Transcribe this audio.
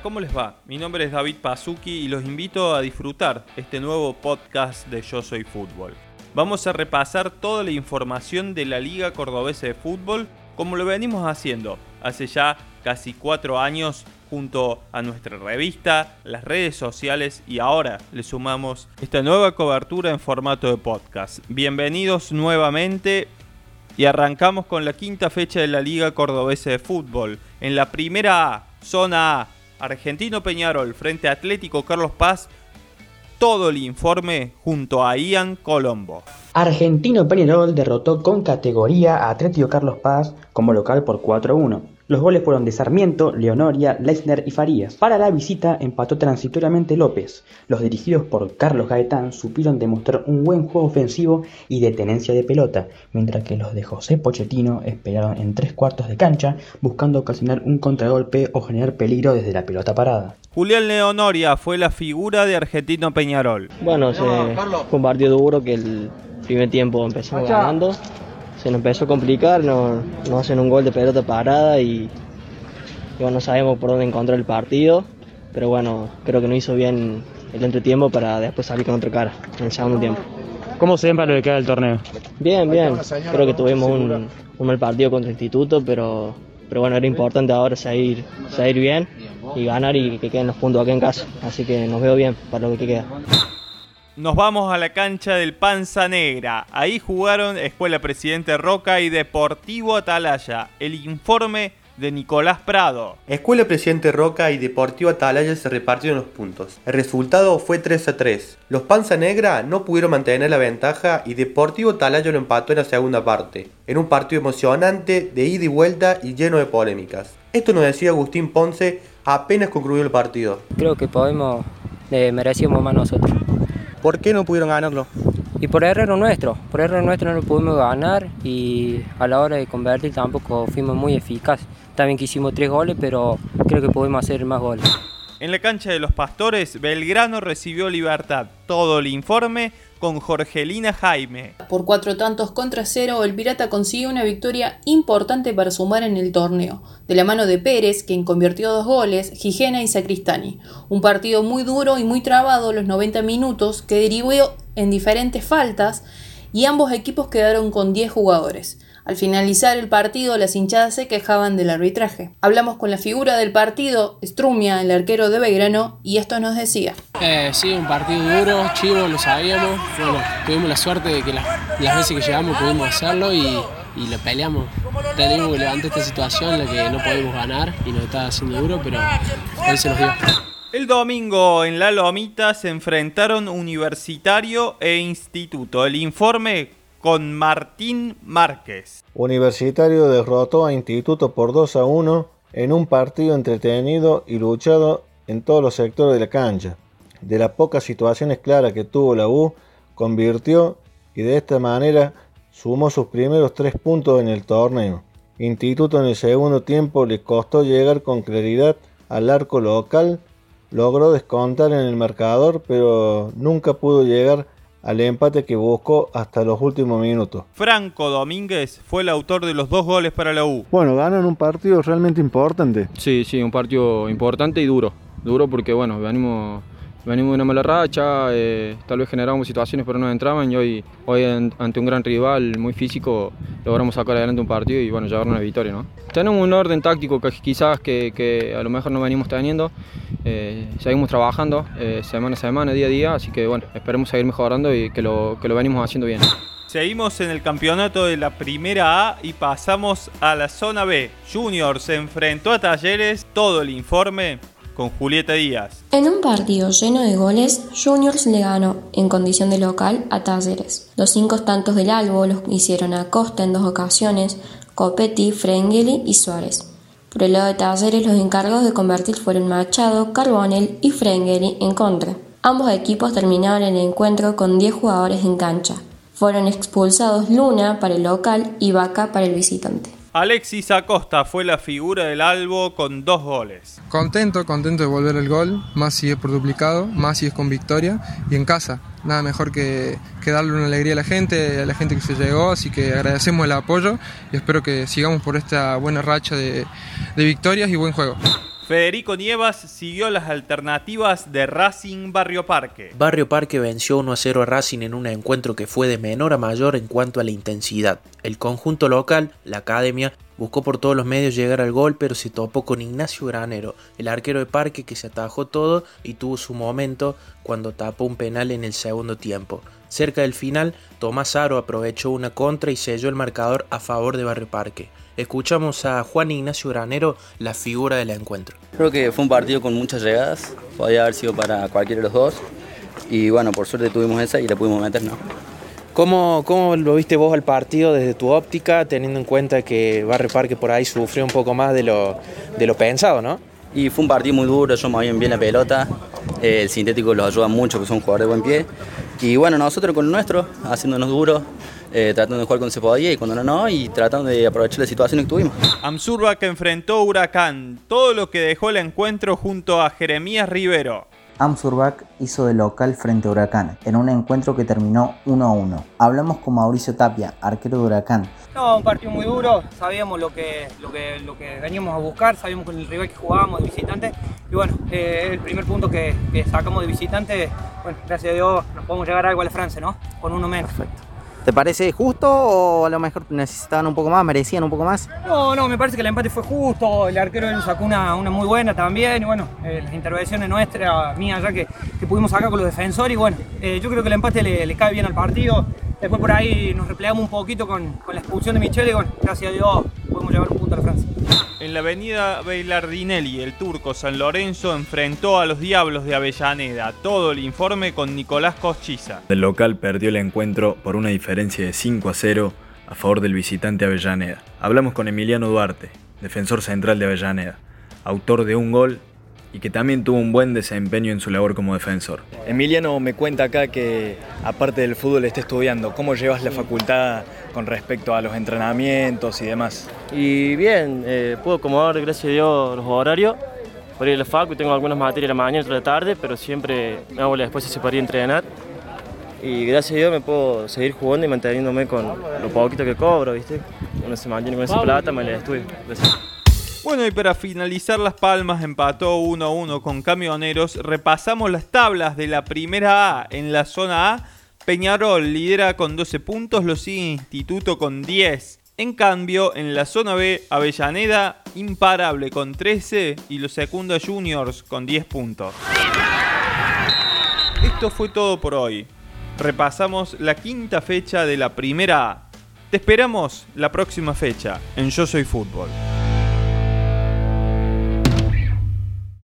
¿cómo les va? Mi nombre es David Pazuki y los invito a disfrutar este nuevo podcast de Yo Soy Fútbol. Vamos a repasar toda la información de la Liga Cordobesa de Fútbol como lo venimos haciendo hace ya casi cuatro años junto a nuestra revista, las redes sociales y ahora le sumamos esta nueva cobertura en formato de podcast. Bienvenidos nuevamente y arrancamos con la quinta fecha de la Liga Cordobesa de Fútbol. En la primera zona A, Argentino Peñarol frente a Atlético Carlos Paz, todo el informe junto a Ian Colombo. Argentino Peñarol derrotó con categoría a Atlético Carlos Paz como local por 4-1. Los goles fueron de Sarmiento, Leonoria, Leisner y Farías. Para la visita empató transitoriamente López. Los dirigidos por Carlos Gaetán supieron demostrar un buen juego ofensivo y de tenencia de pelota, mientras que los de José Pochettino esperaron en tres cuartos de cancha buscando ocasionar un contragolpe o generar peligro desde la pelota parada. Julián Leonoria fue la figura de Argentino Peñarol. Bueno, fue un partido duro que el primer tiempo empezamos ganando se nos empezó a complicar, nos, hacen un gol de pelota parada y, bueno, no sabemos por dónde encontrar el partido, pero bueno, creo que no hizo bien el entretiempo para después salir con otra cara en el segundo tiempo. ¿Cómo se ven para lo que queda del torneo? Bien, bien. Creo que tuvimos un, un mal partido contra el Instituto, pero, pero bueno, era importante ahora seguir, seguir bien y ganar y que queden los puntos aquí en casa. Así que nos veo bien para lo que queda nos vamos a la cancha del Panza Negra. Ahí jugaron Escuela Presidente Roca y Deportivo Atalaya. El informe de Nicolás Prado. Escuela Presidente Roca y Deportivo Atalaya se repartieron los puntos. El resultado fue 3 a 3. Los Panza Negra no pudieron mantener la ventaja y Deportivo Atalaya lo empató en la segunda parte, en un partido emocionante de ida y vuelta y lleno de polémicas. Esto nos decía Agustín Ponce apenas concluyó el partido. Creo que podemos, eh, merecíamos más nosotros. ¿Por qué no pudieron ganarlo? Y por error nuestro, por error nuestro no lo pudimos ganar y a la hora de convertir tampoco fuimos muy eficaces. También que hicimos tres goles, pero creo que pudimos hacer más goles. En la cancha de los Pastores, Belgrano recibió libertad. Todo el informe con Jorgelina Jaime. Por cuatro tantos contra cero, el Pirata consiguió una victoria importante para sumar en el torneo, de la mano de Pérez, quien convirtió dos goles, Gijena y Sacristani. Un partido muy duro y muy trabado los 90 minutos que derivó en diferentes faltas y ambos equipos quedaron con 10 jugadores. Al finalizar el partido, las hinchadas se quejaban del arbitraje. Hablamos con la figura del partido, Strumia, el arquero de Belgrano, y esto nos decía. Eh, sí, un partido duro, chivo, lo sabíamos. Bueno, tuvimos la suerte de que las, veces que llegamos pudimos hacerlo y, lo peleamos. Tenemos que levantar esta situación en la que no podemos ganar y nos está haciendo duro, pero hoy se nos dio. El domingo en La Lomita se enfrentaron Universitario e Instituto. El informe con Martín Márquez. Universitario derrotó a Instituto por 2 a 1 en un partido entretenido y luchado en todos los sectores de la cancha. De las pocas situaciones claras que tuvo la U, convirtió y de esta manera sumó sus primeros tres puntos en el torneo. Instituto en el segundo tiempo le costó llegar con claridad al arco local, logró descontar en el marcador, pero nunca pudo llegar al empate que buscó hasta los últimos minutos. Franco Domínguez fue el autor de los dos goles para la U. Bueno, ganan un partido realmente importante. Sí, sí, un partido importante y duro. Duro porque, bueno, venimos venimos de una mala racha, eh, tal vez generábamos situaciones pero no entraban y hoy, hoy ante un gran rival muy físico logramos sacar adelante un partido y bueno, llevar una victoria. ¿no? Tenemos un orden táctico que quizás que, que a lo mejor no venimos teniendo, eh, seguimos trabajando eh, semana a semana, día a día, así que bueno, esperemos seguir mejorando y que lo, que lo venimos haciendo bien. Seguimos en el campeonato de la primera A y pasamos a la zona B. Junior se enfrentó a Talleres, todo el informe con Julieta Díaz. En un partido lleno de goles, Juniors le ganó, en condición de local, a Talleres. Los cinco tantos del Albo los hicieron a Costa en dos ocasiones, Copetti, Frengeli y Suárez. Por el lado de Talleres, los encargos de convertir fueron Machado, Carbonel y Frengeli en contra. Ambos equipos terminaron el encuentro con 10 jugadores en cancha. Fueron expulsados Luna para el local y Vaca para el visitante. Alexis Acosta fue la figura del Albo con dos goles. Contento, contento de volver el gol, más si es por duplicado, más si es con victoria y en casa. Nada mejor que, darle una alegría a la gente, a la gente que se llegó, así que agradecemos el apoyo y espero que sigamos por esta buena racha de, de victorias y buen juego. Federico Nievas siguió las alternativas de Racing Barrio Parque. Barrio Parque venció 1 a 0 a Racing en un encuentro que fue de menor a mayor en cuanto a la intensidad. El conjunto local, la academia, buscó por todos los medios llegar al gol, pero se topó con Ignacio Granero, el arquero de Parque que se atajó todo y tuvo su momento cuando tapó un penal en el segundo tiempo. Cerca del final, Tomás Aro aprovechó una contra y selló el marcador a favor de Barrio Parque. Escuchamos a Juan Ignacio Granero, la figura del encuentro. Creo que fue un partido con muchas llegadas, podía haber sido para cualquiera de los dos. Y bueno, por suerte tuvimos esa y la pudimos meter, ¿no? ¿Cómo, ¿Cómo lo viste vos al partido desde tu óptica, teniendo en cuenta que Barrio Parque por ahí sufrió un poco más de lo, de lo pensado, no? Y fue un partido muy duro, yo movían bien la pelota, el sintético los ayuda mucho, que son jugadores de buen pie. Y bueno, nosotros con el nuestro, haciéndonos duros, eh, tratando de jugar cuando se podía y cuando no, no, y tratando de aprovechar la situación que tuvimos. Amsurba que enfrentó Huracán, todo lo que dejó el encuentro junto a Jeremías Rivero. Amsurbac hizo de local frente a Huracán, en un encuentro que terminó 1 a 1. Hablamos con Mauricio Tapia, arquero de Huracán. No, un partido muy duro, sabíamos lo que, lo que, lo que veníamos a buscar, sabíamos con el rival que jugábamos de visitante. Y bueno, eh, el primer punto que, que, sacamos de visitante, bueno, gracias a Dios nos podemos llegar a algo a la Francia, ¿no? Con uno menos. Perfecto. ¿Te parece justo o a lo mejor necesitaban un poco más, merecían un poco más? No, no, me parece que el empate fue justo, el arquero él sacó una, muy buena también, y bueno, eh, las intervenciones nuestras, mías ya que, que, pudimos sacar con los defensores, y bueno, eh, yo creo que el empate le, le, cae bien al partido. Después por ahí nos replegamos un poquito con, con la expulsión de Michele y bueno, gracias a Dios podemos llevar un punto a la Francia. En la avenida Beilardinelli, el turco San Lorenzo enfrentó a los Diablos de Avellaneda. Todo el informe con Nicolás Coschiza. El local perdió el encuentro por una diferencia de 5 a 0 a favor del visitante Avellaneda. Hablamos con Emiliano Duarte, defensor central de Avellaneda, autor de un gol y que también tuvo un buen desempeño en su labor como defensor. Emiliano me cuenta acá que aparte del fútbol está estudiando. ¿Cómo llevas la facultad con respecto a los entrenamientos y demás? Y bien, eh, puedo acomodar, gracias a Dios, los horarios. Por ir a la facu tengo algunas materias de la mañana y otras de la tarde, pero siempre me hago la después se para ir a entrenar. Y gracias a Dios me puedo seguir jugando y manteniéndome con lo poquito que cobro, ¿viste? Uno se mantiene con esa plata, me la estudio. Gracias. Bueno, y para finalizar Las Palmas empató 1 a 1 con Camioneros. Repasamos las tablas de la primera A. En la zona A, Peñarol lidera con 12 puntos, lo sigue Instituto con 10. En cambio, en la zona B, Avellaneda imparable con 13 y los Secunda Juniors con 10 puntos. Esto fue todo por hoy. Repasamos la quinta fecha de la primera A. Te esperamos la próxima fecha en Yo Soy Fútbol.